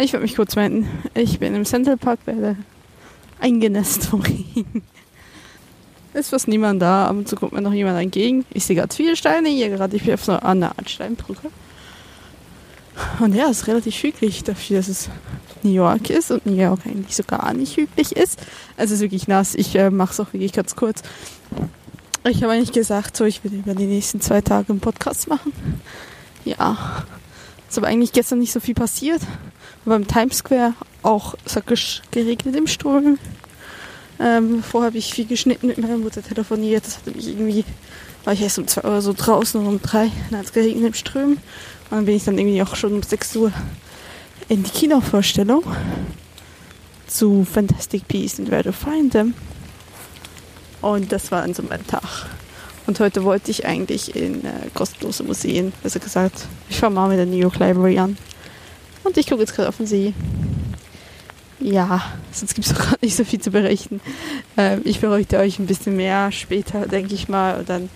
Ich würde mich kurz melden. Ich bin im Central Park, werde eingenässt vom Regen. Ist fast niemand da, ab und zu kommt mir noch jemand entgegen. Ich sehe gerade viele Steine hier gerade. Ich bin auf so einer Art Steinbrücke. Und ja, es ist relativ hügelig dafür, dass es New York ist und New York eigentlich so gar nicht hügelig ist. Also es ist wirklich nass. Ich äh, mache es auch wirklich ganz kurz. Ich habe eigentlich gesagt, so ich will über die nächsten zwei Tage einen Podcast machen. Ja, es ist aber eigentlich gestern nicht so viel passiert. Beim Times Square auch sackisch geregnet im Sturm. Ähm, vorher habe ich viel geschnitten mit meiner Mutter telefoniert. Das hatte mich irgendwie, war ich erst um zwei Uhr so draußen und um drei, dann hat es geregnet im Ström. Und dann bin ich dann irgendwie auch schon um sechs Uhr in die Kinovorstellung zu Fantastic Beasts and Where to Find Them. Und das war an so meinem Tag. Und heute wollte ich eigentlich in äh, kostenlose Museen, besser gesagt. Ich fahre mal mit der New York Library an. Und ich gucke jetzt gerade auf den See. Ja, sonst gibt es auch gerade nicht so viel zu berichten. Ähm, ich berichte euch ein bisschen mehr später, denke ich mal. Und dann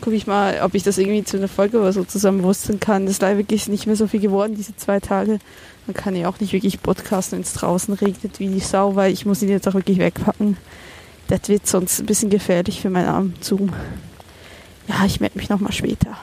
gucke ich mal, ob ich das irgendwie zu einer Folge oder so zusammenwurzeln kann. Das ist leider wirklich nicht mehr so viel geworden, diese zwei Tage. Man kann ja auch nicht wirklich podcasten, wenn es draußen regnet wie die Sau, weil ich muss ihn jetzt auch wirklich wegpacken. Das wird sonst ein bisschen gefährlich für meinen armen Zoom. Ja, ich melde mich nochmal später.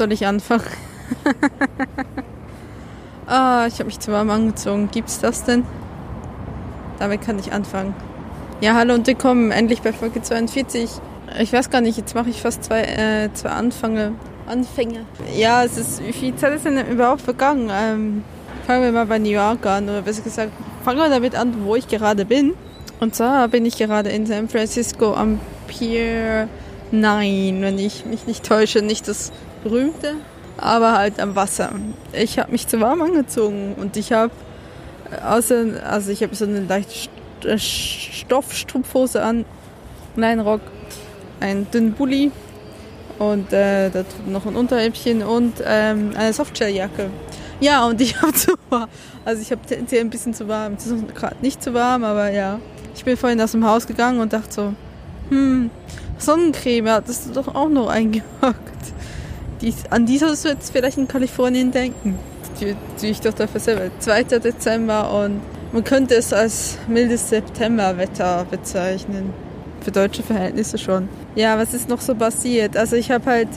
Soll ich anfangen? ah, ich habe mich zu warm angezogen. Gibt's das denn? Damit kann ich anfangen. Ja, hallo und willkommen endlich bei Folge 42. Ich weiß gar nicht, jetzt mache ich fast zwei, äh, zwei Anfänge. Anfänge. Ja, es ist, wie viel Zeit ist denn überhaupt vergangen? Ähm, fangen wir mal bei New York an, oder besser gesagt, fangen wir damit an, wo ich gerade bin. Und zwar bin ich gerade in San Francisco am Pier 9, wenn ich mich nicht täusche, nicht das berühmte, aber halt am Wasser. Ich habe mich zu warm angezogen und ich habe äh, außer, also ich habe so eine leichte äh, Stoffstrumpfhose an, einen Rock, einen dünnen Bulli und äh, noch ein Unterhäppchen und ähm, eine Softshelljacke. Ja, und ich habe zu warm. Also ich habe tendenziell ein bisschen zu warm. Es ist gerade nicht zu warm, aber ja. Ich bin vorhin aus dem Haus gegangen und dachte so, hm, Sonnencreme hattest du doch auch noch eingepackt. Die, an die sollst du jetzt vielleicht in Kalifornien denken. Die, die ich dafür selber. 2. Dezember und man könnte es als mildes Septemberwetter bezeichnen. Für deutsche Verhältnisse schon. Ja, was ist noch so passiert? Also ich habe halt,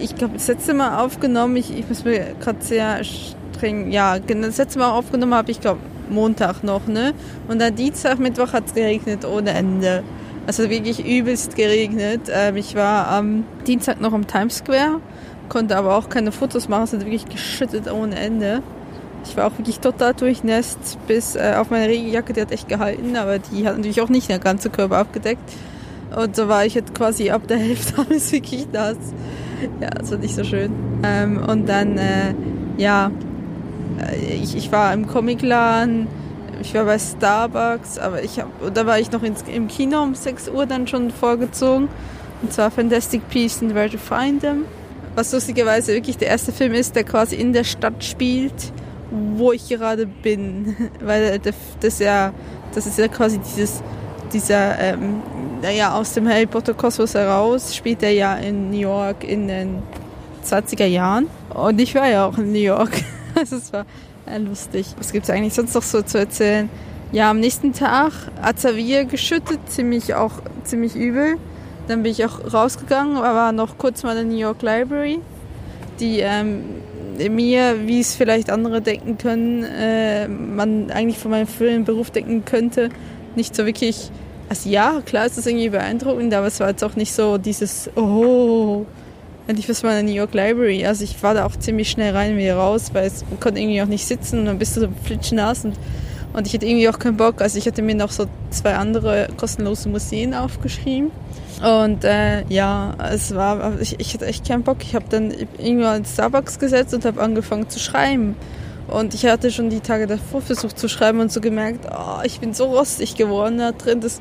ich glaube, das letzte Mal aufgenommen, ich, ich muss mir gerade sehr streng, ja, das letzte Mal aufgenommen habe ich, glaube Montag noch, ne? Und dann Dienstag, Mittwoch hat es geregnet ohne Ende. Also wirklich übelst geregnet. Ähm, ich war am Dienstag noch am Times Square, konnte aber auch keine Fotos machen, es hat wirklich geschüttet ohne Ende. Ich war auch wirklich total durchnässt, bis äh, auf meine Regenjacke, die hat echt gehalten, aber die hat natürlich auch nicht den ganzen Körper abgedeckt. Und so war ich jetzt quasi ab der Hälfte alles wirklich nass. Ja, das war nicht so schön. Ähm, und dann, äh, ja, äh, ich, ich war im Comicladen, ich war bei Starbucks, aber ich hab, da war ich noch ins, im Kino um 6 Uhr dann schon vorgezogen. Und zwar Fantastic Beasts and Where to Find Them. Was lustigerweise wirklich der erste Film ist, der quasi in der Stadt spielt, wo ich gerade bin. Weil das ja, das ist ja quasi dieses, dieser, ähm, naja, aus dem Harry Potter Kosmos heraus spielt er ja in New York in den 20er Jahren. Und ich war ja auch in New York. Also es war lustig. Was gibt es eigentlich sonst noch so zu erzählen? Ja, am nächsten Tag hat Xavier geschüttet, ziemlich auch ziemlich übel. Dann bin ich auch rausgegangen, war noch kurz mal in der New York Library, die ähm, mir, wie es vielleicht andere denken können, äh, man eigentlich von meinem früheren Beruf denken könnte, nicht so wirklich. Also ja, klar ist das irgendwie beeindruckend, aber es war jetzt auch nicht so dieses Oh, endlich was mal in der New York Library. Also ich war da auch ziemlich schnell rein und wieder raus, weil man konnte irgendwie auch nicht sitzen und dann bist du so flitschnass und, und ich hatte irgendwie auch keinen Bock. Also ich hatte mir noch so zwei andere kostenlose Museen aufgeschrieben. Und äh, ja, es war, ich, ich hatte echt keinen Bock. Ich habe dann irgendwann in Starbucks gesetzt und habe angefangen zu schreiben. Und ich hatte schon die Tage davor versucht zu schreiben und so gemerkt, oh, ich bin so rostig geworden da drin. Das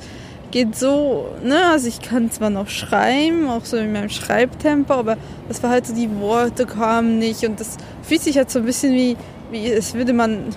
geht so, ne, also ich kann zwar noch schreiben, auch so in meinem Schreibtempo, aber das war halt so, die Worte kamen nicht und das fühlt sich halt so ein bisschen wie, wie es würde man,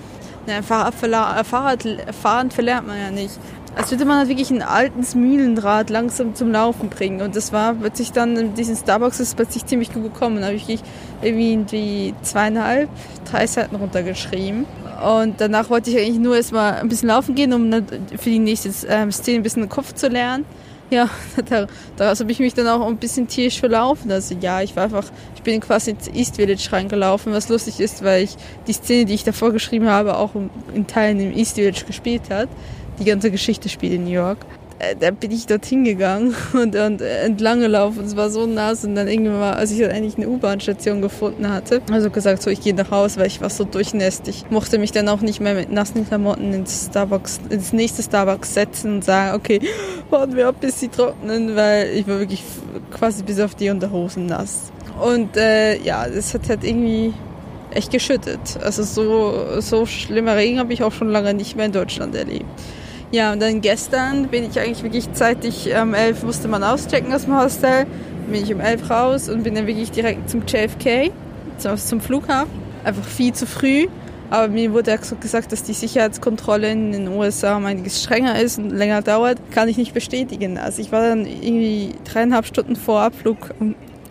ne, Fahrrad, Fahrrad, verlernt man ja nicht als würde man halt wirklich ein altes Mühlenrad langsam zum Laufen bringen. Und das war plötzlich dann in diesen Starbucks ist plötzlich ziemlich gut gekommen. Da habe ich irgendwie zweieinhalb, drei Seiten runtergeschrieben. Und danach wollte ich eigentlich nur erstmal ein bisschen laufen gehen, um für die nächste ähm, Szene ein bisschen den Kopf zu lernen. Ja, daraus habe ich mich dann auch ein bisschen tierisch verlaufen. Also ja, ich war einfach, ich bin quasi ins East Village reingelaufen, was lustig ist, weil ich die Szene, die ich davor geschrieben habe, auch in Teilen im East Village gespielt hat die ganze Geschichte spielt in New York. Äh, da bin ich dorthin gegangen und, und entlang gelaufen. Es war so nass und dann irgendwann mal, als ich dann eigentlich eine U-Bahn-Station gefunden hatte, also gesagt, so ich gehe nach Hause, weil ich war so durchnässt. Ich mochte mich dann auch nicht mehr mit nassen Klamotten ins Starbucks, ins nächste Starbucks setzen und sagen, okay, warten wir ab, bis sie trocknen, weil ich war wirklich quasi bis auf die Unterhosen nass. Und äh, ja, es hat halt irgendwie echt geschüttet. Also so, so schlimmer Regen habe ich auch schon lange nicht mehr in Deutschland erlebt. Ja, und dann gestern bin ich eigentlich wirklich zeitig, um 11 musste man auschecken aus dem Hostel, bin ich um 11 raus und bin dann wirklich direkt zum JFK, zum Flughafen. Einfach viel zu früh. Aber mir wurde auch gesagt, dass die Sicherheitskontrolle in den USA um einiges strenger ist und länger dauert. Kann ich nicht bestätigen. Also ich war dann irgendwie dreieinhalb Stunden vor Abflug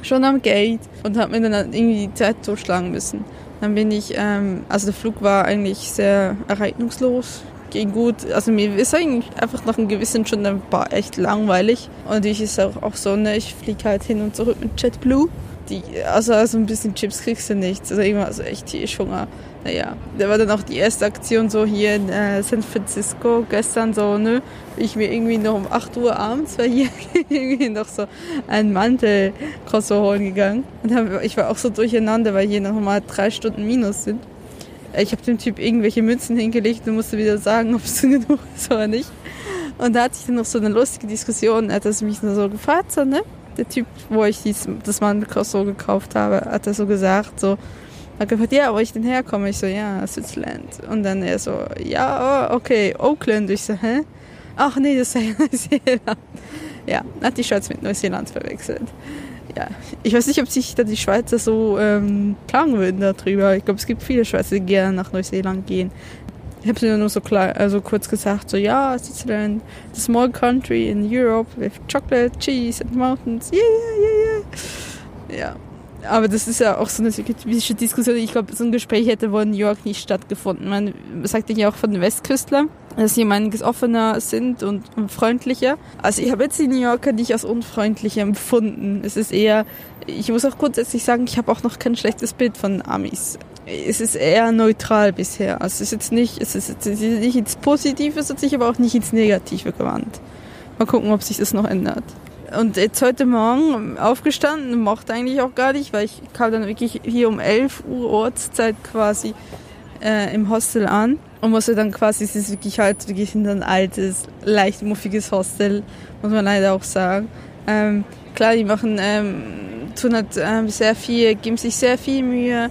schon am Gate und habe mir dann irgendwie die Zeit totschlagen müssen. Dann bin ich, ähm, also der Flug war eigentlich sehr ereignungslos ging gut. Also mir ist eigentlich einfach nach einem gewissen schon ein paar echt langweilig. Und natürlich ist auch, auch so, ne, ich fliege halt hin und zurück mit JetBlue. Die, also, also ein bisschen Chips kriegst du nichts. Also irgendwann, also echt hier Hunger. Naja, da war dann auch die erste Aktion so hier in äh, San Francisco gestern so, ne, ich mir irgendwie noch um 8 Uhr abends war hier irgendwie noch so ein Mantel holen gegangen. Und dann, ich war auch so durcheinander, weil hier noch mal drei Stunden Minus sind. Ich habe dem Typ irgendwelche Münzen hingelegt und musste wieder sagen, ob es genug ist oder nicht. Und da hatte ich dann noch so eine lustige Diskussion. Er hat das mich nur so gefragt, so, ne? Der Typ, wo ich dies, das Mandelkross so gekauft habe, hat er so gesagt, so, hat gefragt, ja, wo ich denn herkomme? Ich so, ja, Switzerland. Und dann er so, ja, oh, okay, Oakland. Ich so, hä? Ach nee, das ist ja Neuseeland. Ja, hat die Schweiz mit Neuseeland verwechselt ja, ich weiß nicht, ob sich da die Schweizer so ähm, klagen würden darüber. Ich glaube, es gibt viele Schweizer, die gerne nach Neuseeland gehen. Ich habe es nur so klar, also kurz gesagt, so ja, Switzerland, the small country in Europe with chocolate, cheese and mountains, yeah, yeah, yeah. Ja, aber das ist ja auch so eine typische Diskussion. Ich glaube, so ein Gespräch hätte wohl in New York nicht stattgefunden. Man sagt ja auch von den Westküstlern, dass sie einiges offener sind und, und freundlicher. Also ich habe jetzt die New Yorker nicht als unfreundlich empfunden. Es ist eher, ich muss auch grundsätzlich sagen, ich habe auch noch kein schlechtes Bild von Amis. Es ist eher neutral bisher. Also es ist jetzt nicht, es ist jetzt nicht ins Positive, es hat sich aber auch nicht ins Negative gewandt. Mal gucken, ob sich das noch ändert. Und jetzt heute Morgen aufgestanden, mochte eigentlich auch gar nicht, weil ich kam dann wirklich hier um 11 Uhr Ortszeit quasi äh, im Hostel an und musste dann quasi, es ist wirklich halt wirklich ein altes, leicht muffiges Hostel, muss man leider auch sagen. Ähm, klar, die machen, ähm, tun halt ähm, sehr viel, geben sich sehr viel Mühe.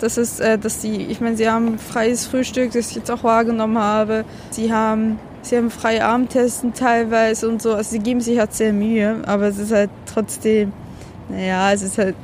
Das ist, äh, dass die, ich meine, sie haben freies Frühstück, das ich jetzt auch wahrgenommen habe. Sie haben Sie haben freie Abendtesten teilweise und so. Also sie geben sich halt sehr Mühe, aber es ist halt trotzdem, naja, es ist halt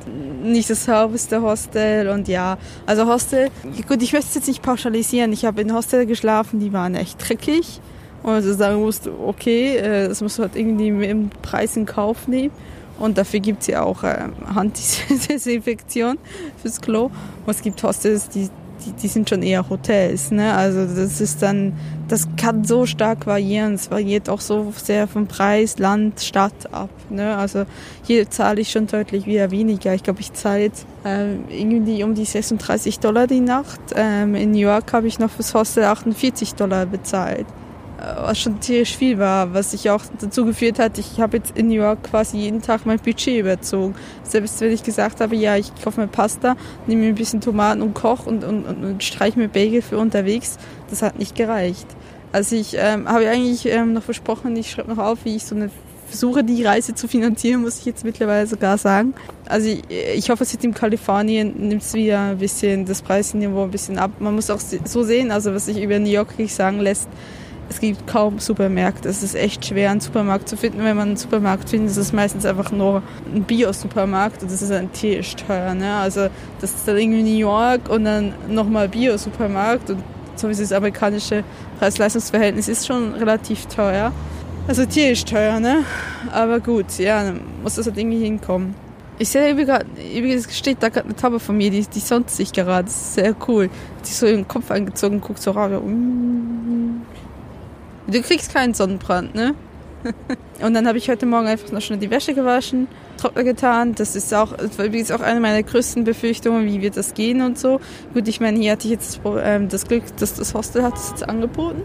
nicht das sauberste Hostel und ja, also Hostel, gut, ich möchte es jetzt nicht pauschalisieren. Ich habe in Hostel geschlafen, die waren echt dreckig. Und also sagen musste, okay, äh, das musst du halt irgendwie im Preis in Kauf nehmen. Und dafür gibt es ja auch äh, Handdesinfektion fürs Klo. Und es gibt Hostels, die die, die sind schon eher Hotels, ne? Also das ist dann, das kann so stark variieren. Es variiert auch so sehr vom Preis, Land, Stadt ab, ne? Also hier zahle ich schon deutlich wieder weniger. Ich glaube, ich zahle jetzt ähm, irgendwie um die 36 Dollar die Nacht. Ähm, in New York habe ich noch fürs Hostel 48 Dollar bezahlt was schon tierisch viel war, was sich auch dazu geführt hat, ich habe jetzt in New York quasi jeden Tag mein Budget überzogen. Selbst wenn ich gesagt habe, ja, ich kaufe mir Pasta, nehme mir ein bisschen Tomaten und koch und, und, und, und streiche mir Bagel für unterwegs, das hat nicht gereicht. Also ich ähm, habe eigentlich ähm, noch versprochen, ich schreibe noch auf, wie ich so eine versuche die Reise zu finanzieren, muss ich jetzt mittlerweile sogar sagen. Also ich, ich hoffe, es wird in Kalifornien nimmt es wieder ein bisschen das Preisniveau ein bisschen ab. Man muss auch so sehen, also was sich über New York sagen lässt, es gibt kaum Supermärkte. Es ist echt schwer, einen Supermarkt zu finden. Wenn man einen Supermarkt findet, ist es meistens einfach nur ein Bio-Supermarkt und das ist ein tierisch teuer. Ne? Also das ist dann irgendwie New York und dann nochmal Bio-Supermarkt und so wie das amerikanische Preis-Leistungs-Verhältnis ist schon relativ teuer. Also tierisch teuer, ne? Aber gut, ja, dann muss das halt irgendwie hinkommen. Ich sehe übrigens, steht da gerade eine Taube von mir, die, die sonst sich gerade. Das ist sehr cool. Die ist so ihren Kopf angezogen und guckt so rar. Mm. Du kriegst keinen Sonnenbrand, ne? und dann habe ich heute Morgen einfach noch schnell die Wäsche gewaschen, Trockner getan. Das ist auch, übrigens auch eine meiner größten Befürchtungen, wie wird das gehen und so. Gut, ich meine, hier hatte ich jetzt ähm, das Glück, dass das Hostel hat es jetzt angeboten.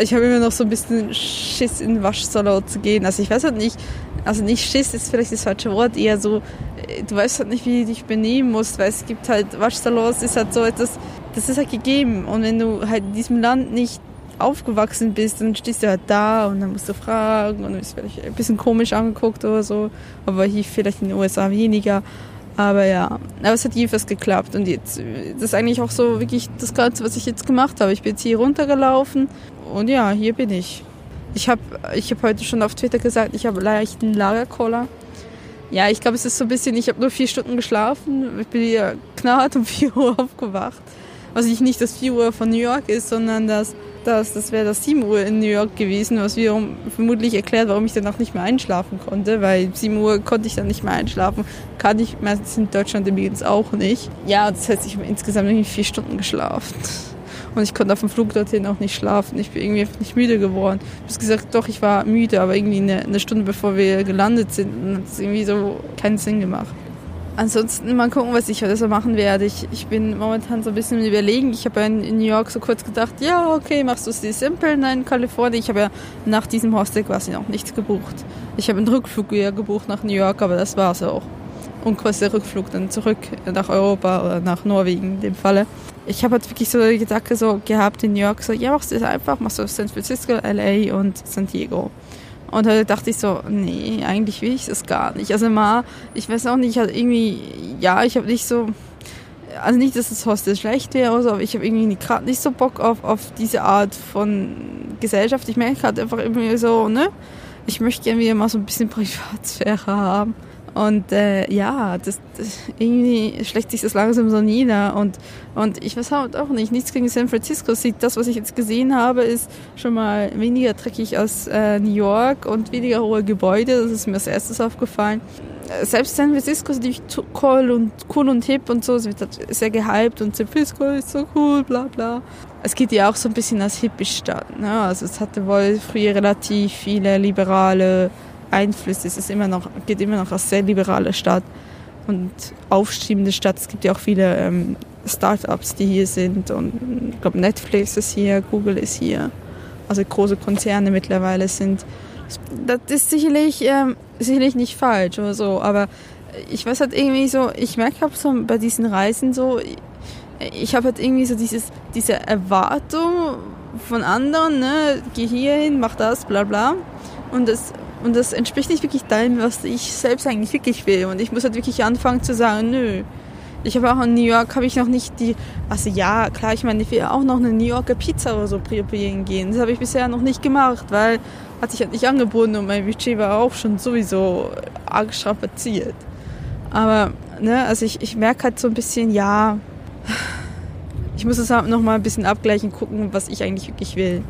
Ich habe immer noch so ein bisschen Schiss in den Waschsalon zu gehen. Also ich weiß halt nicht, also nicht Schiss ist vielleicht das falsche Wort, eher so, äh, du weißt halt nicht, wie du dich benehmen musst, weil es gibt halt Waschsalons, ist halt so etwas, das ist halt gegeben. Und wenn du halt in diesem Land nicht aufgewachsen bist, dann stehst du halt da und dann musst du fragen und du bist vielleicht ein bisschen komisch angeguckt oder so. Aber hier vielleicht in den USA weniger. Aber ja, aber es hat jedenfalls geklappt und jetzt, das ist eigentlich auch so wirklich das Ganze, was ich jetzt gemacht habe. Ich bin jetzt hier runtergelaufen und ja, hier bin ich. Ich habe ich hab heute schon auf Twitter gesagt, ich habe leichten Lagerkoller. Ja, ich glaube, es ist so ein bisschen, ich habe nur vier Stunden geschlafen. Ich bin hier knallhart um 4 Uhr aufgewacht. Was ich nicht das 4 Uhr von New York ist, sondern das das, das wäre das 7 Uhr in New York gewesen, was wiederum vermutlich erklärt, warum ich dann auch nicht mehr einschlafen konnte, weil 7 Uhr konnte ich dann nicht mehr einschlafen. Kann ich meistens in Deutschland übrigens auch nicht. Ja, das heißt, ich habe insgesamt irgendwie vier Stunden geschlafen. Und ich konnte auf dem Flug dorthin auch nicht schlafen. Ich bin irgendwie nicht müde geworden. Ich habe gesagt, doch, ich war müde, aber irgendwie eine, eine Stunde bevor wir gelandet sind, hat es irgendwie so keinen Sinn gemacht. Ansonsten mal gucken, was ich heute so machen werde. Ich, ich bin momentan so ein bisschen überlegen. Ich habe ja in, New York so kurz gedacht, ja, okay, machst du es dir simpel? Nein, in Kalifornien. Ich habe ja nach diesem Hostel quasi noch nichts gebucht. Ich habe einen Rückflug ja gebucht nach New York, aber das war es auch. Und quasi der Rückflug dann zurück nach Europa oder nach Norwegen in dem Falle. Ich habe halt wirklich so die Gedanke so gehabt in New York, so, ja, machst du es einfach, machst du San Francisco, LA und San Diego. Und da dachte ich so, nee, eigentlich will ich das gar nicht. Also mal, ich weiß auch nicht, halt irgendwie, ja, ich habe nicht so, also nicht, dass das Hostel schlecht wäre, so, aber ich habe irgendwie gerade nicht so Bock auf, auf diese Art von Gesellschaft. Ich merke halt einfach irgendwie so, ne, ich möchte gerne wieder mal so ein bisschen Privatsphäre haben. Und äh, ja, das, das, irgendwie schlägt sich das langsam so nieder. Und, und ich weiß halt auch nicht, nichts gegen San Francisco. Sieht das, was ich jetzt gesehen habe, ist schon mal weniger dreckig als äh, New York und weniger hohe Gebäude. Das ist mir als erstes aufgefallen. Selbst San Francisco ist natürlich cool und cool und hip und so. Es wird halt sehr gehypt und San Francisco ist so cool, bla bla. Es geht ja auch so ein bisschen als Hippie-Stadt. Ne? Also es hatte wohl früher relativ viele liberale Einfluss ist. Es immer noch, geht immer noch als sehr liberale Stadt und aufstrebende Stadt. Es gibt ja auch viele ähm, Startups, die hier sind und ich glaube Netflix ist hier, Google ist hier. Also große Konzerne mittlerweile sind. Das ist sicherlich, ähm, sicherlich nicht falsch oder so, aber ich weiß halt irgendwie so, ich merke halt so bei diesen Reisen so, ich habe halt irgendwie so dieses, diese Erwartung von anderen, ne, geh hier hin, mach das, bla bla. Und das und das entspricht nicht wirklich dem, was ich selbst eigentlich wirklich will. Und ich muss halt wirklich anfangen zu sagen, nö. Ich habe auch in New York, habe ich noch nicht die, also ja, klar, ich meine, ich will auch noch eine New Yorker Pizza oder so probieren gehen. Das habe ich bisher noch nicht gemacht, weil hat sich halt nicht angeboten und mein Budget war auch schon sowieso arg strapaziert. Aber, ne, also ich, ich merke halt so ein bisschen, ja, ich muss es halt noch mal ein bisschen abgleichen, gucken, was ich eigentlich wirklich will.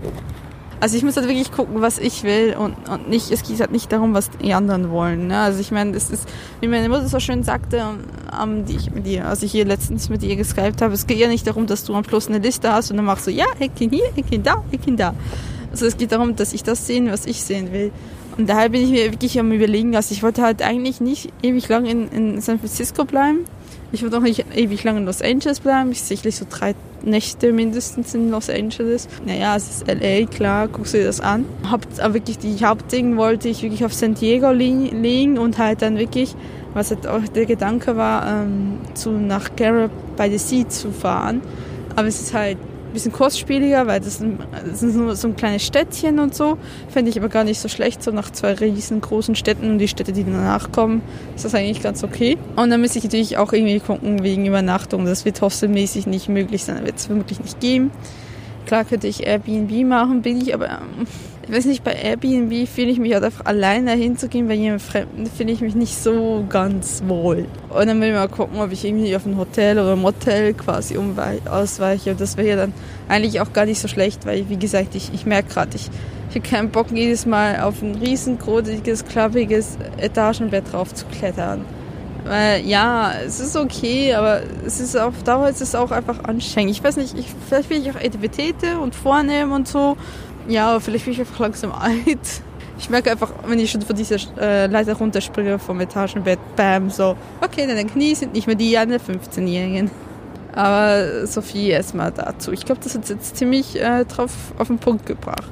Also ich muss halt wirklich gucken, was ich will und, und nicht, es geht halt nicht darum, was die anderen wollen. Ne? Also ich meine, das ist, wie meine Mutter so schön sagte, um, die ich mit ihr, als ich hier letztens mit ihr geskypt habe, es geht ja nicht darum, dass du am Plus eine Liste hast und dann machst du, ja, Eckchen hier, Eckchen da, Eckchen da. Also es geht darum, dass ich das sehen, was ich sehen will. Und daher bin ich mir wirklich am überlegen, also ich wollte halt eigentlich nicht ewig lang in, in San Francisco bleiben. Ich wollte auch nicht ewig lang in Los Angeles bleiben. Ich sicherlich so drei Nächte mindestens in Los Angeles. Naja, es ist LA, klar, guckst du dir das an. Haupt, aber wirklich die Hauptding wollte ich wirklich auf San Diego legen und halt dann wirklich, was halt auch der Gedanke war, ähm, zu nach Garrett by the Sea zu fahren. Aber es ist halt bisschen kostspieliger, weil das, ist nur so ein kleines Städtchen und so. Fände ich aber gar nicht so schlecht, so nach zwei riesengroßen Städten und die Städte, die danach kommen, ist das eigentlich ganz okay. Und dann müsste ich natürlich auch irgendwie gucken wegen Übernachtung. Das wird hostelmäßig nicht möglich sein, wird es wirklich nicht geben. Klar könnte ich Airbnb machen, bin ich aber, ähm, ich weiß nicht, bei Airbnb fühle ich mich halt einfach alleine hinzugehen, bei jemandem Fremden fühle ich mich nicht so ganz wohl. Und dann will ich mal gucken, ob ich irgendwie auf ein Hotel oder ein Motel quasi ausweiche. Und das wäre ja dann eigentlich auch gar nicht so schlecht, weil, wie gesagt, ich, ich merke gerade, ich, ich habe keinen Bock, jedes Mal auf ein riesengroßiges, klappiges Etagenbett drauf zu klettern. Weil, ja, es ist okay, aber es ist auf Dauer ist es auch einfach anstrengend. Ich weiß nicht, ich, vielleicht bin ich auch Etipetete und vornehm und so. Ja, vielleicht bin ich einfach langsam alt. Ich merke einfach, wenn ich schon von dieser äh, Leiter runterspringe vom Etagenbett, bam, so, okay, deine Knie sind nicht mehr die einer 15-Jährigen. Aber Sophie erstmal dazu. Ich glaube, das hat jetzt ziemlich äh, drauf auf den Punkt gebracht.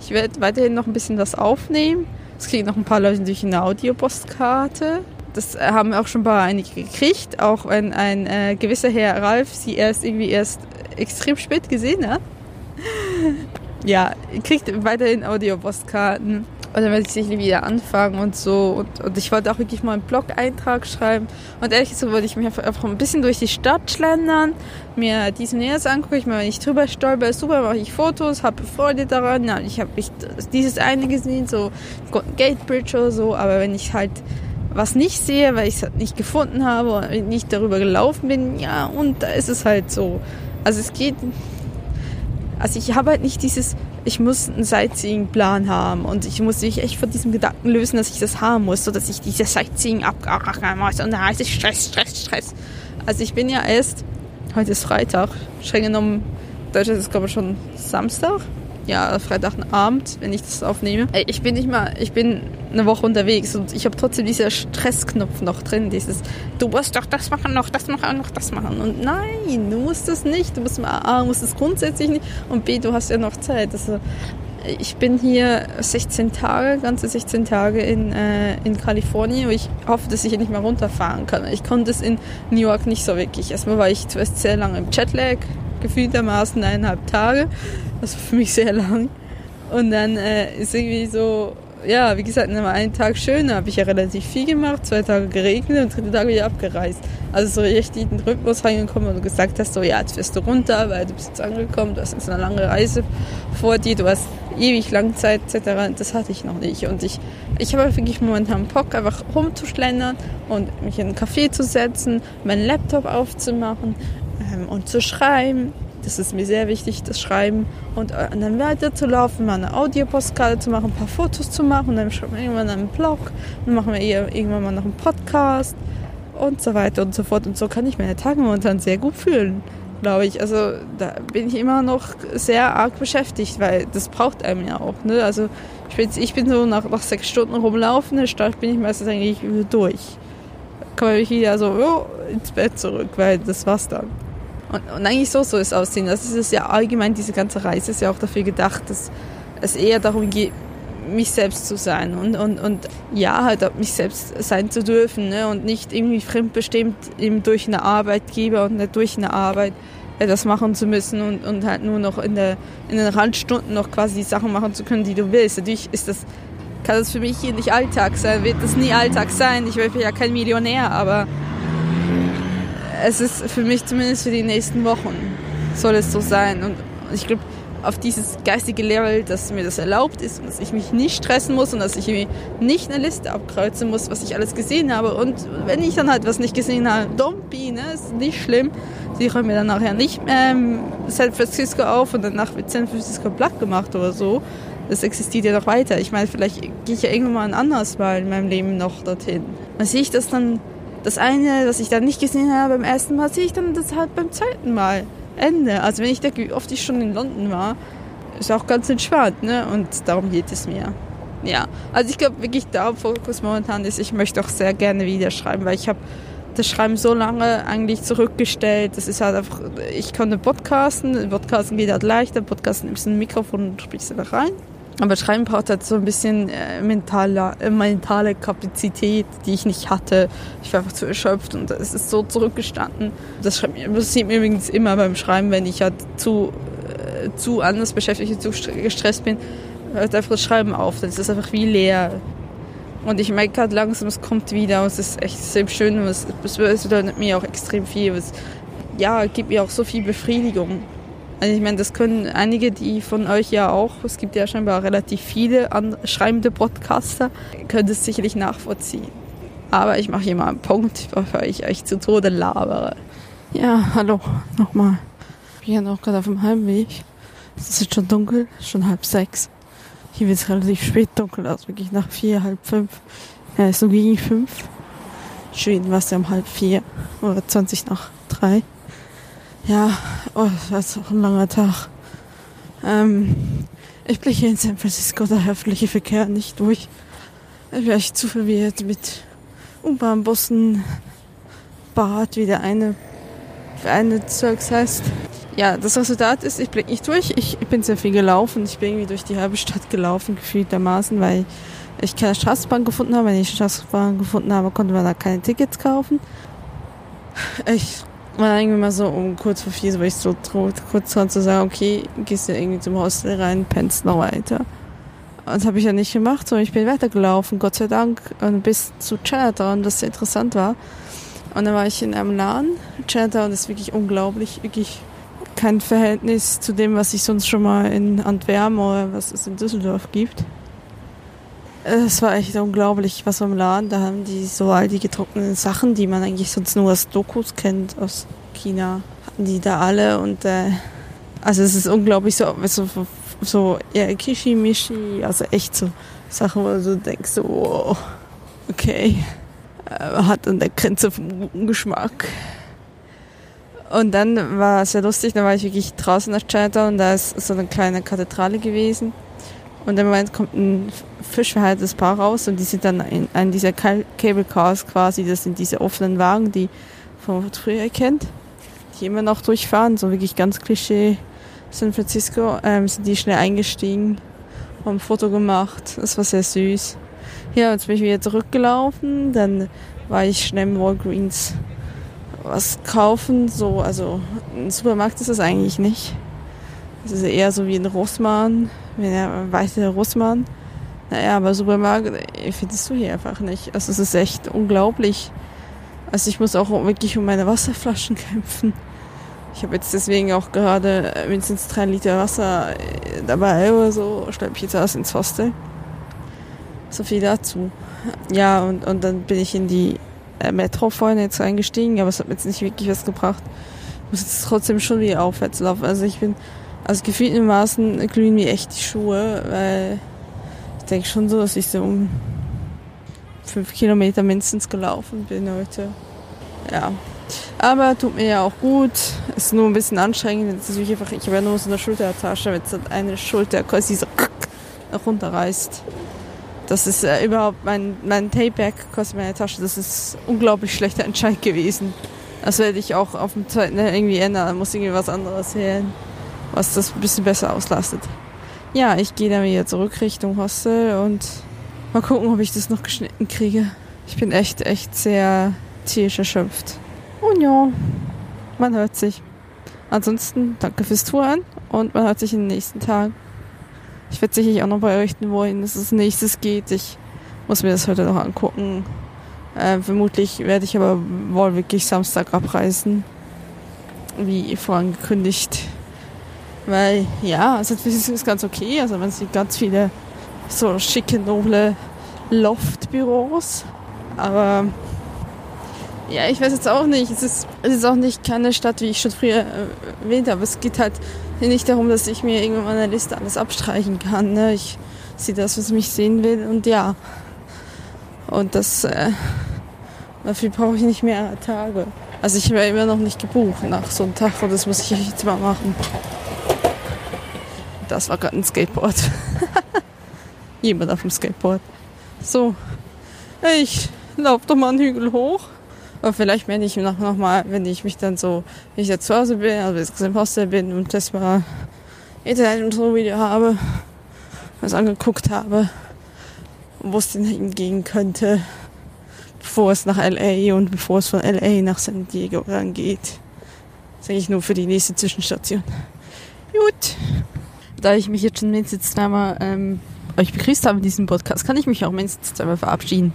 Ich werde weiterhin noch ein bisschen was aufnehmen. Es kriegen noch ein paar Leute durch eine Audiopostkarte. Das haben auch schon ein paar einige gekriegt, auch wenn ein äh, gewisser Herr Ralf sie erst irgendwie erst extrem spät gesehen hat. ja, kriegt weiterhin Audio-Postkarten. Und dann werde ich sicherlich wieder anfangen und so. Und, und ich wollte auch wirklich mal einen Blog-Eintrag schreiben. Und ehrlich gesagt wollte ich mich einfach ein bisschen durch die Stadt schlendern, mir diesen Nähes angucken. Ich meine, wenn ich drüber stolper, super, mache ich Fotos, habe Freude daran. Ja, ich habe dieses eine gesehen, so Golden Gate Bridge oder so. Aber wenn ich halt was nicht sehe, weil ich es nicht gefunden habe oder nicht darüber gelaufen bin, ja, und da ist es halt so. Also es geht, also ich habe halt nicht dieses, ich muss einen Sightseeing-Plan haben und ich muss mich echt von diesem Gedanken lösen, dass ich das haben muss, so dass ich dieses Sightseeing abarbeiten muss und da heißt es Stress, Stress, Stress. Also ich bin ja erst, heute ist Freitag, streng genommen, Deutschland ist glaube ich schon Samstag, ja, Freitagabend, wenn ich das aufnehme. Ich bin nicht mal, ich bin eine Woche unterwegs und ich habe trotzdem dieser Stressknopf noch drin, dieses, du musst doch das machen, noch das machen, noch das machen. Und nein, du musst das nicht. Du musst A, musst es grundsätzlich nicht und B, du hast ja noch Zeit. Also, ich bin hier 16 Tage, ganze 16 Tage in, äh, in Kalifornien und ich hoffe, dass ich hier nicht mehr runterfahren kann. Ich konnte es in New York nicht so wirklich. Erstmal war ich zuerst sehr lange im Jetlag, gefühltermaßen eineinhalb Tage. Das war für mich sehr lang. Und dann äh, ist irgendwie so, ja, wie gesagt, dann war ein Tag schön, habe ich ja relativ viel gemacht, zwei Tage geregnet und dritte Tag wieder abgereist. Also so richtig in den Rhythmus reingekommen und du gesagt hast, so ja, jetzt wirst du runter, weil du bist jetzt angekommen, du hast jetzt eine lange Reise vor dir, du hast ewig lang Zeit etc. Das hatte ich noch nicht. Und ich, ich habe wirklich momentan Bock, einfach rumzuschlendern und mich in einen Café zu setzen, meinen Laptop aufzumachen ähm, und zu schreiben. Das ist mir sehr wichtig, das Schreiben. Und, äh, und dann weiterzulaufen, mal eine Audiopostkarte zu machen, ein paar Fotos zu machen. Und dann schreiben wir irgendwann einen Blog. Dann machen wir irgendwann mal noch einen Podcast und so weiter und so fort. Und so kann ich meine Tage momentan sehr gut fühlen, glaube ich. Also da bin ich immer noch sehr arg beschäftigt, weil das braucht einem ja auch. Ne? Also ich bin, ich bin so nach, nach sechs Stunden rumlaufen, in der Stadt bin ich meistens eigentlich durch. Kann man wieder so oh, ins Bett zurück, weil das war's dann. Und, und eigentlich so soll es aussehen. Das ist ja allgemein, diese ganze Reise ist ja auch dafür gedacht, dass es eher darum geht, mich selbst zu sein und, und, und ja, halt mich selbst sein zu dürfen ne? und nicht irgendwie fremdbestimmt eben durch eine Arbeitgeber und nicht durch eine Arbeit etwas machen zu müssen und, und halt nur noch in, der, in den Randstunden noch quasi die Sachen machen zu können, die du willst. Natürlich ist das, kann das für mich hier nicht Alltag sein, wird das nie Alltag sein. Ich bin ja kein Millionär, aber es ist für mich zumindest für die nächsten Wochen soll es so sein. Und ich glaube, auf dieses geistige Level, dass mir das erlaubt ist und dass ich mich nicht stressen muss und dass ich nicht eine Liste abkreuzen muss, was ich alles gesehen habe. Und wenn ich dann halt was nicht gesehen habe, don't be, ne? Ist nicht schlimm. Sie räumen mir dann nachher nicht ähm, San Francisco auf und danach wird San Francisco platt gemacht oder so. Das existiert ja noch weiter. Ich meine, vielleicht gehe ich ja irgendwann mal ein anderes Mal in meinem Leben noch dorthin. Dann sehe ich das dann das eine, was ich dann nicht gesehen habe beim ersten Mal, sehe ich dann das halt beim zweiten Mal. Ende. Also wenn ich denke, wie oft ich schon in London war, ist auch ganz entspannt, ne? Und darum geht es mir. Ja, also ich glaube wirklich der Hauptfokus momentan ist, ich möchte auch sehr gerne wieder schreiben, weil ich habe das Schreiben so lange eigentlich zurückgestellt. Das ist halt einfach, ich konnte podcasten, podcasten geht halt leichter, podcasten nimmst ein Mikrofon und sprichst da rein. Aber Schreiben braucht halt so ein bisschen äh, mentale, äh, mentale Kapazität, die ich nicht hatte. Ich war einfach zu erschöpft und es ist so zurückgestanden. Das, sieht mir übrigens immer beim Schreiben, wenn ich halt zu zu anders beschäftigt, zu gestresst bin, hört einfach das Schreiben auf. Dann ist es einfach wie leer. Und ich merke gerade langsam, es kommt wieder und es ist echt sehr schön und es, es bedeutet mir auch extrem viel. Es, ja, gibt mir auch so viel Befriedigung. Also ich meine, das können einige, die von euch ja auch, es gibt ja scheinbar relativ viele schreibende Podcaster, können das sicherlich nachvollziehen. Aber ich mache hier mal einen Punkt, bevor ich euch zu Tode labere. Ja, hallo, nochmal. Ich bin ja noch gerade auf dem Heimweg. Es ist jetzt schon dunkel, schon halb sechs. Hier wird es relativ spät dunkel, also wirklich nach vier, halb fünf. Ja, ist so gegen fünf. Schweden war es ja um halb vier oder zwanzig nach drei. Ja, oh, das war auch ein langer Tag. Ähm, ich blicke hier in San Francisco der öffentliche Verkehr nicht durch. Ich bin echt zu verwirrt mit U-Bahn, Bussen, Bad, wie der eine, eine Zeugs heißt. Ja, das Resultat ist, ich blicke nicht durch. Ich bin sehr viel gelaufen. Ich bin irgendwie durch die halbe Stadt gelaufen, gefühltermaßen, weil ich keine Straßenbahn gefunden habe. Wenn ich Straßenbahn gefunden habe, konnte man da keine Tickets kaufen. Ich war irgendwie mal so um kurz vor vier, so war ich so kurz dran zu sagen, okay, gehst du irgendwie zum Hostel rein, pennst noch weiter. Und das habe ich ja nicht gemacht, sondern ich bin weitergelaufen, Gott sei Dank, und bis zu Chinatown, das sehr interessant war. Und dann war ich in einem Laden. Chinatown ist wirklich unglaublich, wirklich kein Verhältnis zu dem, was ich sonst schon mal in Antwerpen oder was es in Düsseldorf gibt. Es war echt unglaublich, was im Laden. Da haben die so all die getrockneten Sachen, die man eigentlich sonst nur aus Dokus kennt, aus China, hatten die da alle. Und äh, also es ist unglaublich so, so, so ja, Kishimishi, also echt so Sachen, wo du denkst, wow, okay, äh, hat an der Grenze vom guten Geschmack. Und dann war es sehr lustig, dann war ich wirklich draußen nach Chinatown und da ist so eine kleine Kathedrale gewesen. Und im Moment kommt ein fischverhaltenes Paar raus und die sind dann in einem dieser Cable Cars quasi, das sind diese offenen Wagen, die von früher kennt, die immer noch durchfahren, so wirklich ganz Klischee San Francisco, ähm, sind die schnell eingestiegen, haben ein Foto gemacht, das war sehr süß. Ja, jetzt bin ich wieder zurückgelaufen, dann war ich schnell im Walgreens was kaufen, so, also ein Supermarkt ist das eigentlich nicht. Es ist eher so wie ein Rossmann, er weiße Rossmann. Naja, aber Supermarkt findest du hier einfach nicht. Also es ist echt unglaublich. Also ich muss auch wirklich um meine Wasserflaschen kämpfen. Ich habe jetzt deswegen auch gerade mindestens drei Liter Wasser äh, dabei oder so. Schleppe ich jetzt aus ins Hostel. So viel dazu. Ja, und, und dann bin ich in die äh, Metro vorhin jetzt eingestiegen, aber es hat mir jetzt nicht wirklich was gebracht. Ich muss jetzt trotzdem schon wieder aufwärts laufen. Also ich bin, also gefühlt in Maßen glühen mir echt die Schuhe, weil ich denke schon so, dass ich so um fünf Kilometer mindestens gelaufen bin heute. Ja. Aber tut mir ja auch gut. Ist nur ein bisschen anstrengend. Jetzt ist einfach, ich habe ja nur so eine Schultertasche, wenn jetzt eine Schulter quasi so runterreißt. Das ist äh, überhaupt mein, mein Tape-Bag kostet meine Tasche. Das ist unglaublich schlechter Entscheid gewesen. Das werde ich auch auf dem zweiten irgendwie ändern. Da muss irgendwie was anderes her, was das ein bisschen besser auslastet. Ja, ich gehe dann wieder zurück Richtung Hostel und mal gucken, ob ich das noch geschnitten kriege. Ich bin echt, echt sehr tierisch erschöpft. Und ja, man hört sich. Ansonsten danke fürs Touren und man hört sich in den nächsten Tagen. Ich werde sicherlich auch noch berichten, wohin es als nächstes geht. Ich muss mir das heute noch angucken. Äh, vermutlich werde ich aber wohl wirklich Samstag abreisen. Wie vorangekündigt. Weil, ja, also das ist ganz okay. Also man sieht ganz viele so schicke, noble Loftbüros. Aber ja, ich weiß jetzt auch nicht. Es ist, es ist auch nicht keine Stadt, wie ich schon früher äh, erwähnt habe. Es geht halt nicht darum, dass ich mir irgendwann meine Liste alles abstreichen kann. Ne? Ich sehe das, was mich sehen will und ja. Und das, äh, dafür brauche ich nicht mehr Tage. Also ich wäre immer noch nicht gebucht nach so einem Tag und das muss ich jetzt mal machen. Das war gerade ein Skateboard. Jemand auf dem Skateboard. So, ich laufe doch mal einen Hügel hoch. Aber vielleicht wenn ich noch, noch mal, wenn ich mich dann so, wenn ich jetzt zu Hause bin, also jetzt im Hostel bin und das mal Internet und so wieder habe, was angeguckt habe, wo es denn hingehen könnte, bevor es nach LA und bevor es von LA nach San Diego rangeht. Sage ich nur für die nächste Zwischenstation. Gut. Da ich mich jetzt schon mindestens zweimal ähm, euch begrüßt habe in diesem Podcast, kann ich mich auch mindestens zweimal verabschieden.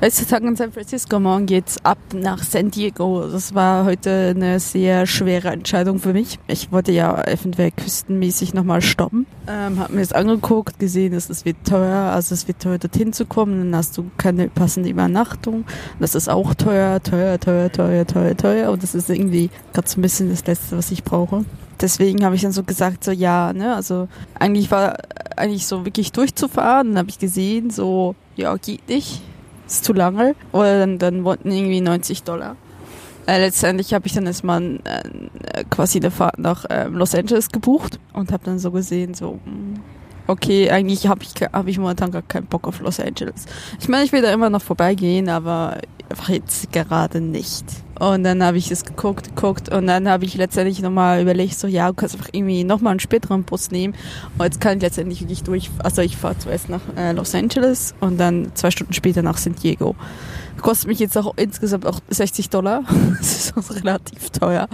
Letzter Tag in San Francisco, morgen geht's ab nach San Diego. Das war heute eine sehr schwere Entscheidung für mich. Ich wollte ja eventuell küstenmäßig nochmal stoppen. Ähm, hab mir das angeguckt, gesehen, es wird teuer, also es wird teuer dorthin zu kommen, dann hast du keine passende Übernachtung. Das ist auch teuer, teuer, teuer, teuer, teuer, teuer. Und das ist irgendwie gerade so ein bisschen das Letzte, was ich brauche deswegen habe ich dann so gesagt, so ja, ne, also eigentlich war eigentlich so wirklich durchzufahren, dann habe ich gesehen, so ja, geht nicht ist zu lange. Oder dann, dann wollten irgendwie 90 Dollar. Äh, letztendlich habe ich dann erstmal äh, quasi eine Fahrt nach äh, Los Angeles gebucht und habe dann so gesehen, so, hm, okay, eigentlich habe ich, hab ich momentan gar keinen Bock auf Los Angeles. Ich meine, ich will da immer noch vorbeigehen, aber jetzt gerade nicht. Und dann habe ich es geguckt, geguckt und dann habe ich letztendlich nochmal überlegt, so ja, du kannst einfach irgendwie nochmal einen späteren Bus nehmen. Und jetzt kann ich letztendlich wirklich durch, also ich fahre zuerst nach äh, Los Angeles und dann zwei Stunden später nach San Diego. Kostet mich jetzt auch insgesamt auch 60 Dollar. das ist auch relativ teuer.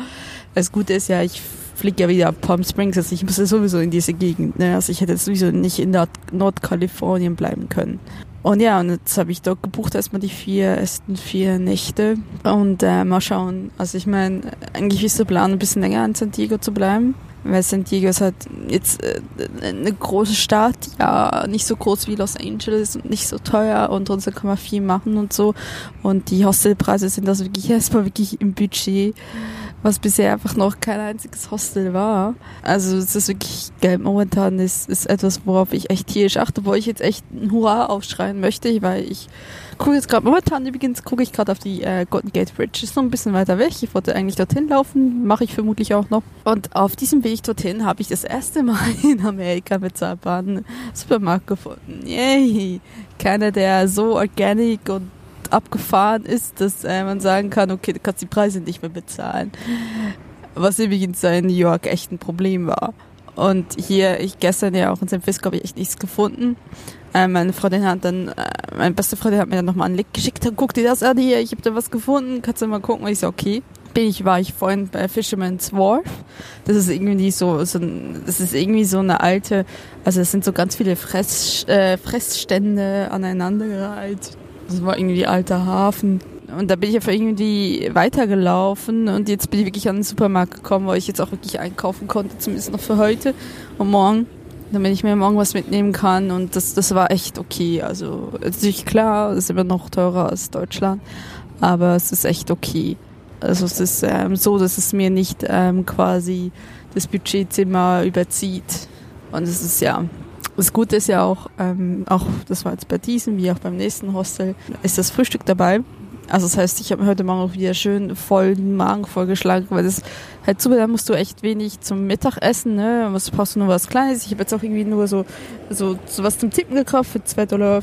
Das Gute ist ja, ich fliege ja wieder Palm Springs, also ich muss ja sowieso in diese Gegend. Ne? Also ich hätte sowieso nicht in Nord Nordkalifornien bleiben können. Und ja, und jetzt habe ich dort gebucht erstmal die vier ersten vier Nächte und äh, mal schauen. Also ich meine, eigentlich ist der Plan, ein bisschen länger in San Diego zu bleiben. Weil San Diego ist halt jetzt äh, eine große Stadt, ja, nicht so groß wie Los Angeles und nicht so teuer und trotzdem kann man viel machen und so. Und die Hostelpreise sind also wirklich erstmal wirklich im Budget was bisher einfach noch kein einziges Hostel war. Also es ist wirklich geil. Momentan ist, ist etwas, worauf ich echt tierisch achte, wo ich jetzt echt ein Hurra aufschreien möchte, weil ich gucke jetzt gerade, momentan übrigens gucke ich gerade auf die äh, Golden Gate Bridge. Ist noch ein bisschen weiter weg. Ich wollte eigentlich dorthin laufen, mache ich vermutlich auch noch. Und auf diesem Weg dorthin habe ich das erste Mal in Amerika bezahlbaren Supermarkt gefunden. Yay! Keiner, der so organic und abgefahren ist, dass äh, man sagen kann, okay, du kannst die Preise nicht mehr bezahlen. Was übrigens in New York echt ein Problem war. Und hier, ich gestern ja auch in San Francisco habe ich echt nichts gefunden. Äh, meine Freundin hat dann, äh, meine beste Freundin hat mir dann nochmal einen Link geschickt, dann guck dir das an hier, ich habe da was gefunden, kannst du mal gucken? Und ich so, okay. Bin ich, war ich vorhin bei Fisherman's Wharf. Das ist irgendwie so, so das ist irgendwie so eine alte, also es sind so ganz viele Fress, äh, Fressstände aneinandergereiht das war irgendwie alter Hafen. Und da bin ich einfach irgendwie weitergelaufen und jetzt bin ich wirklich an den Supermarkt gekommen, wo ich jetzt auch wirklich einkaufen konnte, zumindest noch für heute und morgen, damit ich mir morgen was mitnehmen kann und das, das war echt okay. Also natürlich klar, es ist immer noch teurer als Deutschland, aber es ist echt okay. Also es ist ähm, so, dass es mir nicht ähm, quasi das Budgetzimmer überzieht und es ist ja das Gute ist ja auch, ähm, auch das war jetzt bei diesem wie auch beim nächsten Hostel, ist das Frühstück dabei. Also das heißt, ich habe heute Morgen auch wieder schön vollen Magen vollgeschlagen, weil das halt super, da musst du echt wenig zum Mittagessen, ne? Was brauchst du nur was Kleines? Ich habe jetzt auch irgendwie nur so, so, so was zum Tippen gekauft für 2,50 Dollar.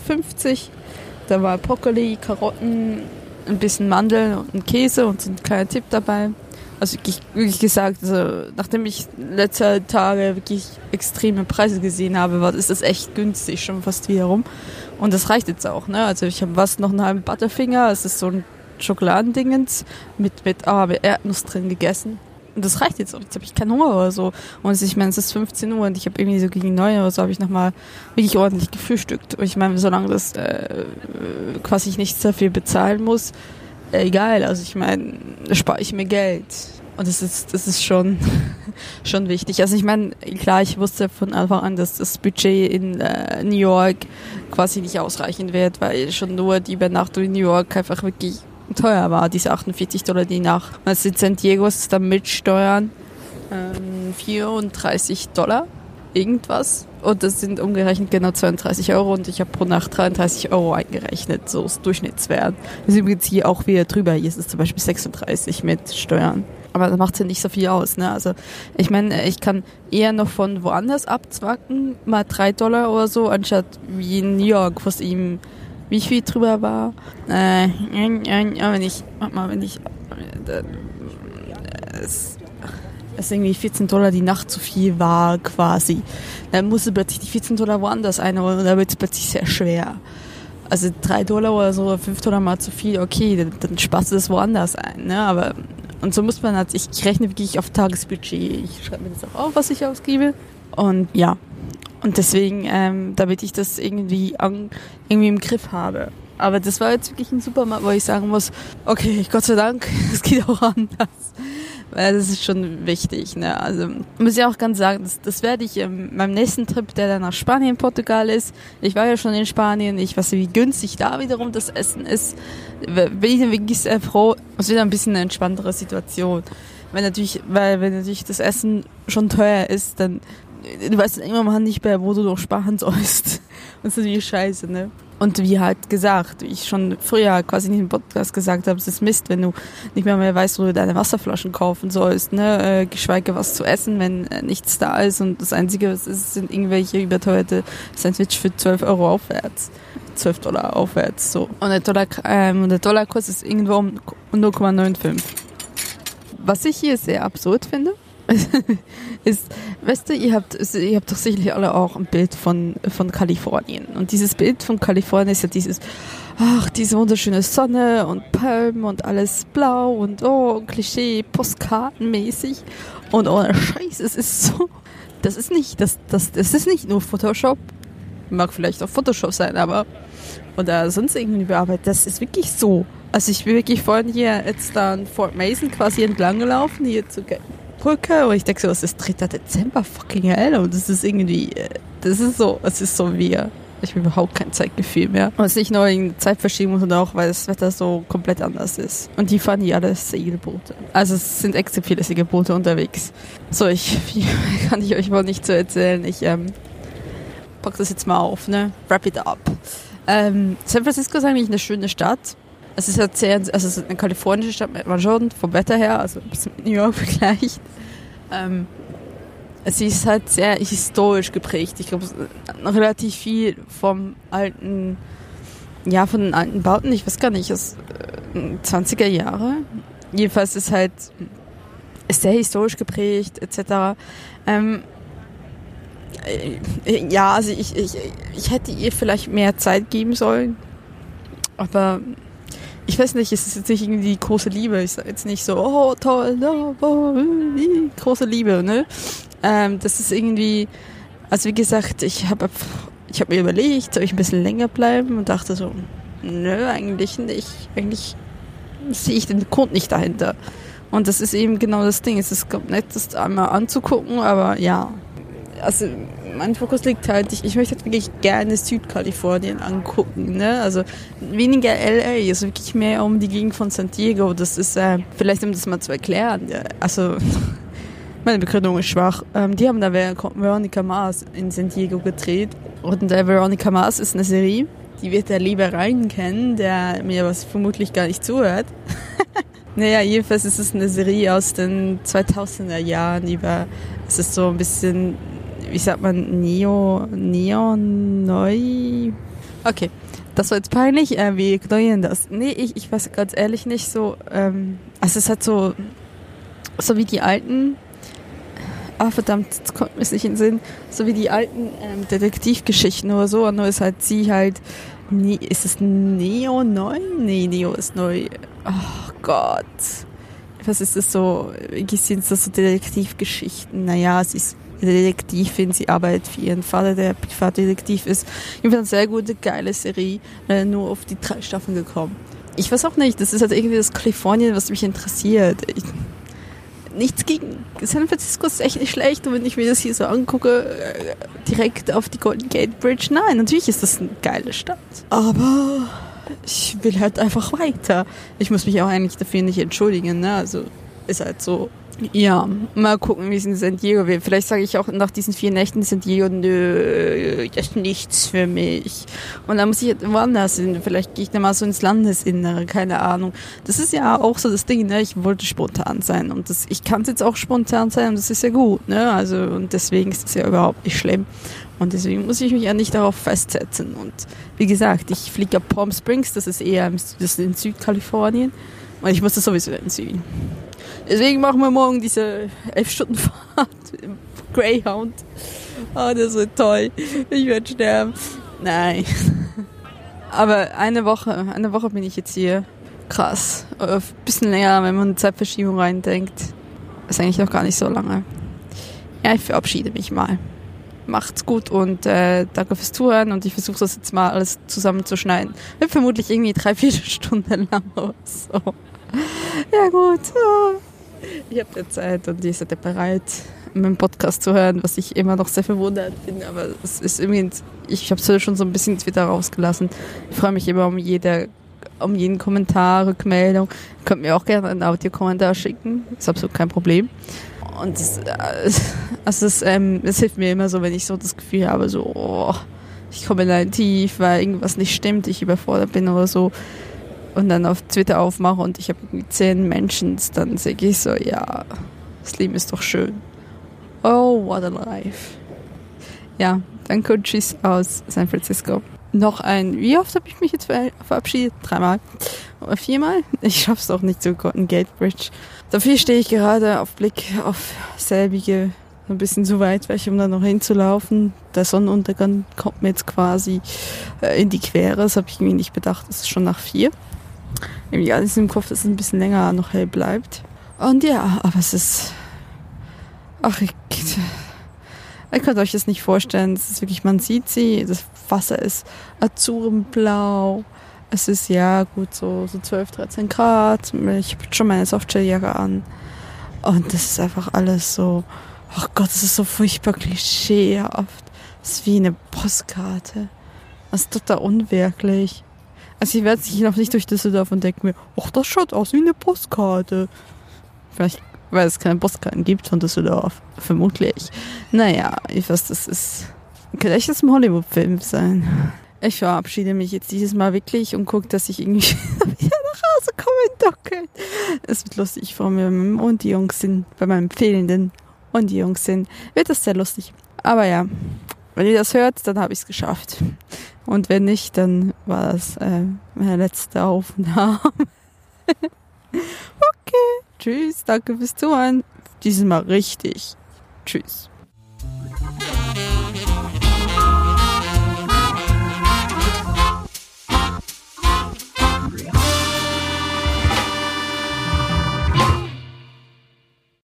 Da war Brokkoli, Karotten, ein bisschen Mandeln und Käse und so ein kleiner Tipp dabei. Also wirklich, wirklich gesagt, also, nachdem ich letzte Tage wirklich extreme Preise gesehen habe, war ist das echt günstig schon fast wiederum. Und das reicht jetzt auch, ne? Also ich habe was noch einen halben Butterfinger, es ist so ein Schokoladendingens mit mit ah, mit Erdnuss drin gegessen. Und das reicht jetzt auch. Jetzt habe ich keinen Hunger oder so. Und ich meine, es ist 15 Uhr und ich habe irgendwie so gegen 9 oder so habe ich nochmal wirklich ordentlich gefrühstückt. Und ich meine, solange das äh, quasi ich nichts dafür bezahlen muss, egal. Also ich meine, spare ich mir Geld. Und das ist, das ist schon, schon wichtig. Also ich meine, klar, ich wusste von Anfang an, dass das Budget in äh, New York quasi nicht ausreichen wird, weil schon nur die Übernachtung in New York einfach wirklich teuer war, diese 48 Dollar die Nacht. Jetzt in San Diego ist dann mit Steuern ähm, 34 Dollar irgendwas. Und das sind umgerechnet genau 32 Euro und ich habe pro Nacht 33 Euro eingerechnet, so ist Durchschnittswert. Das ist übrigens hier auch wieder drüber. Hier ist es zum Beispiel 36 mit Steuern. Aber das macht ja nicht so viel aus, ne? Also ich meine, ich kann eher noch von woanders abzwacken, mal drei Dollar oder so, anstatt wie in New York, was ihm wie viel drüber war. Äh, wenn ich, warte mal, wenn ich, äh, es, es irgendwie 14 Dollar die Nacht zu viel war, quasi. Dann musste plötzlich die 14 Dollar woanders einholen und da wird es plötzlich sehr schwer. Also 3 Dollar oder so, 5 Dollar mal zu viel, okay, dann, dann sparst du das woanders ein, ne? Aber Und so muss man halt, ich, ich rechne wirklich auf Tagesbudget. Ich schreibe mir das auch auf, was ich ausgebe. Und ja, und deswegen, ähm, damit ich das irgendwie, an, irgendwie im Griff habe. Aber das war jetzt wirklich ein Supermarkt, wo ich sagen muss, okay, Gott sei Dank, es geht auch anders. Weil das ist schon wichtig. Ne? Also muss ich auch ganz sagen, das, das werde ich ähm, beim nächsten Trip, der dann nach Spanien, Portugal ist. Ich war ja schon in Spanien, ich weiß, wie günstig da wiederum das Essen ist. Bin ich dann wirklich sehr froh. Es wird ein bisschen eine entspanntere Situation. Wenn natürlich, weil wenn natürlich das Essen schon teuer ist, dann du weißt dann irgendwann nicht mehr, wo du noch sparen sollst. Das ist natürlich scheiße, ne? Und wie halt gesagt, wie ich schon früher quasi in dem Podcast gesagt habe, es ist Mist, wenn du nicht mehr mehr weißt, wo du deine Wasserflaschen kaufen sollst, ne? Äh, geschweige was zu essen, wenn äh, nichts da ist und das Einzige, was ist, sind irgendwelche überteuerte Sandwich für 12 Euro aufwärts. 12 Dollar aufwärts, so. Und der Dollar, ähm, der Dollarkurs ist irgendwo um 0,95. Was ich hier sehr absurd finde, ist, weißt du, ihr habt, ihr habt doch sicherlich alle auch ein Bild von, von Kalifornien. Und dieses Bild von Kalifornien ist ja dieses, ach, diese wunderschöne Sonne und Palmen und alles blau und oh, Klischee, Postkartenmäßig. Und oh, Scheiß, es ist so, das ist nicht, das, das, das ist nicht nur Photoshop. Mag vielleicht auch Photoshop sein, aber, oder sonst irgendwie bearbeitet. Das ist wirklich so. Also ich bin wirklich vorhin hier jetzt da in Fort Mason quasi entlang gelaufen, hier zu Brücke und ich denke so, es ist 3. Dezember, fucking hell. Und das ist irgendwie, äh, das ist so, es ist so wie, ich habe überhaupt kein Zeitgefühl mehr. Und es ist nicht nur in Zeitverschiebung, sondern auch, weil das Wetter so komplett anders ist. Und die fahren hier alle Segelboote. Also es sind extrem viele Segelboote unterwegs. So, ich, kann ich euch wohl nicht so erzählen. Ich, ähm, pack das jetzt mal auf, ne? Wrap it up. Ähm, San Francisco ist eigentlich eine schöne Stadt. Es ist halt sehr, also es ist eine kalifornische Stadt, man schon, vom Wetter her, also ein bisschen mit New York vergleicht. Ähm, sie ist halt sehr historisch geprägt. Ich glaube, relativ viel vom alten, ja, von den alten Bauten, ich weiß gar nicht, aus äh, 20er Jahre. Jedenfalls ist halt ist sehr historisch geprägt, etc. Ähm, äh, ja, also ich, ich, ich hätte ihr vielleicht mehr Zeit geben sollen, aber ich weiß nicht, es ist jetzt nicht irgendwie die große Liebe. Ich sage jetzt nicht so, oh toll, oh, oh, große Liebe, ne? Ähm, das ist irgendwie, also wie gesagt, ich habe ich hab mir überlegt, soll ich ein bisschen länger bleiben und dachte so, nö, eigentlich nicht. Eigentlich sehe ich den Grund nicht dahinter. Und das ist eben genau das Ding. Es ist nett, das einmal anzugucken, aber ja. Also mein Fokus liegt halt, ich, ich möchte halt wirklich gerne Südkalifornien angucken, ne? Also weniger LA, also wirklich mehr um die Gegend von San Diego. Das ist, äh, vielleicht um das mal zu erklären. Ja, also meine Begründung ist schwach. Ähm, die haben da Veronica Mars in San Diego gedreht. Und äh, Veronica Mars ist eine Serie, die wird der liebe Ryan kennen, der mir was vermutlich gar nicht zuhört. naja, jedenfalls ist es eine Serie aus den 2000er Jahren über, es ist so ein bisschen wie sagt man, Neo, Neon neu. Okay, das war jetzt peinlich. Äh, wir ignorieren das. Nee, ich, ich weiß ganz ehrlich nicht so. Ähm, also es hat so, so wie die alten. Ah, verdammt, jetzt kommt mir nicht in den Sinn. So wie die alten ähm, Detektivgeschichten oder so. Nur ist halt sie halt. Nee, ist es Neo neu? Nee, Neo ist neu. Oh Gott. Was ist das so? Wie sind das so Detektivgeschichten? Naja, sie ist Detektivin, sie arbeitet für ihren Vater, der Privatdetektiv ist. Jedenfalls eine sehr gute, geile Serie, äh, nur auf die drei Staffeln gekommen. Ich weiß auch nicht, das ist halt irgendwie das Kalifornien, was mich interessiert. Ich, nichts gegen San Francisco ist echt nicht schlecht und wenn ich mir das hier so angucke, äh, direkt auf die Golden Gate Bridge, nein, natürlich ist das eine geile Stadt. Aber ich will halt einfach weiter. Ich muss mich auch eigentlich dafür nicht entschuldigen, ne? Also ist halt so. Ja, mal gucken, wie es in San Diego wird. Vielleicht sage ich auch nach diesen vier Nächten in San Diego, nö, das ist nichts für mich. Und dann muss ich woanders hin. Vielleicht gehe ich dann mal so ins Landesinnere, keine Ahnung. Das ist ja auch so das Ding, ne? Ich wollte spontan sein. Und das, ich kann es jetzt auch spontan sein und das ist ja gut, ne? Also, und deswegen ist es ja überhaupt nicht schlimm. Und deswegen muss ich mich ja nicht darauf festsetzen. Und wie gesagt, ich fliege ab Palm Springs, das ist eher das ist in Südkalifornien. Und ich muss das sowieso in Süden. Deswegen machen wir morgen diese 11 Stunden Fahrt im Greyhound. Oh, das wird toll. Ich werde sterben. Nein. Aber eine Woche, eine Woche bin ich jetzt hier. Krass. ein bisschen länger, wenn man Zeitverschiebung reindenkt. Ist eigentlich noch gar nicht so lange. Ja, ich verabschiede mich mal. Macht's gut und äh, danke fürs Zuhören und ich versuche das jetzt mal alles zusammenzuschneiden. Wird vermutlich irgendwie drei, vier Stunden lang oder so. Ja gut. Ich habe jetzt Zeit und ihr seid bereit, meinen Podcast zu hören, was ich immer noch sehr verwundert bin. Aber es ist irgendwie, ich habe es schon so ein bisschen Twitter rausgelassen. Ich freue mich immer um jede um jeden Kommentar, Rückmeldung. Könnt mir auch gerne einen Audiokommentar schicken. Ist absolut kein Problem. Und es, äh, also es, ähm, es hilft mir immer so, wenn ich so das Gefühl habe, so, oh, ich komme in ein Tief, weil irgendwas nicht stimmt, ich überfordert bin oder so. Und dann auf Twitter aufmache und ich habe zehn Menschen, dann sehe ich so, ja, das Leben ist doch schön. Oh, what a life. Ja, danke, tschüss aus San Francisco noch ein, wie oft habe ich mich jetzt verabschiedet? Dreimal oder viermal? Ich schaffe es auch nicht zu Cotton Gate Bridge. Dafür stehe ich gerade auf Blick auf selbige ein bisschen zu weit weg, um da noch hinzulaufen. Der Sonnenuntergang kommt mir jetzt quasi äh, in die Quere. Das habe ich irgendwie nicht bedacht. Es ist schon nach vier. Irgendwie alles im Kopf, dass es ein bisschen länger noch hell bleibt. Und ja, aber es ist. Ach, ich, Ihr könnt euch das nicht vorstellen. Es ist wirklich, man sieht sie, das Wasser ist azurenblau. Es ist ja gut so, so 12, 13 Grad. Ich habe schon meine Softshelljacke an. Und das ist einfach alles so, ach oh Gott, das ist so furchtbar klischeehaft. Das ist wie eine Postkarte. Das ist total unwirklich. Also ich werde sich noch nicht durch Düsseldorf und denke mir, ach, das schaut aus wie eine Postkarte. Vielleicht weil es keine Postkarten gibt von Düsseldorf. Vermutlich. Naja, ich weiß, das ist. Könnte echt das ein Hollywood-Film sein. Ich verabschiede mich jetzt dieses Mal wirklich und gucke, dass ich irgendwie wieder nach Hause komme in Dunkeln. Es wird lustig vor mir und die Jungs sind, bei meinem fehlenden und die Jungs sind, wird das sehr lustig. Aber ja, wenn ihr das hört, dann habe ich es geschafft. Und wenn nicht, dann war das äh, meine letzte Aufnahme. okay. Tschüss, danke fürs Zuhören. Diesmal richtig. Tschüss.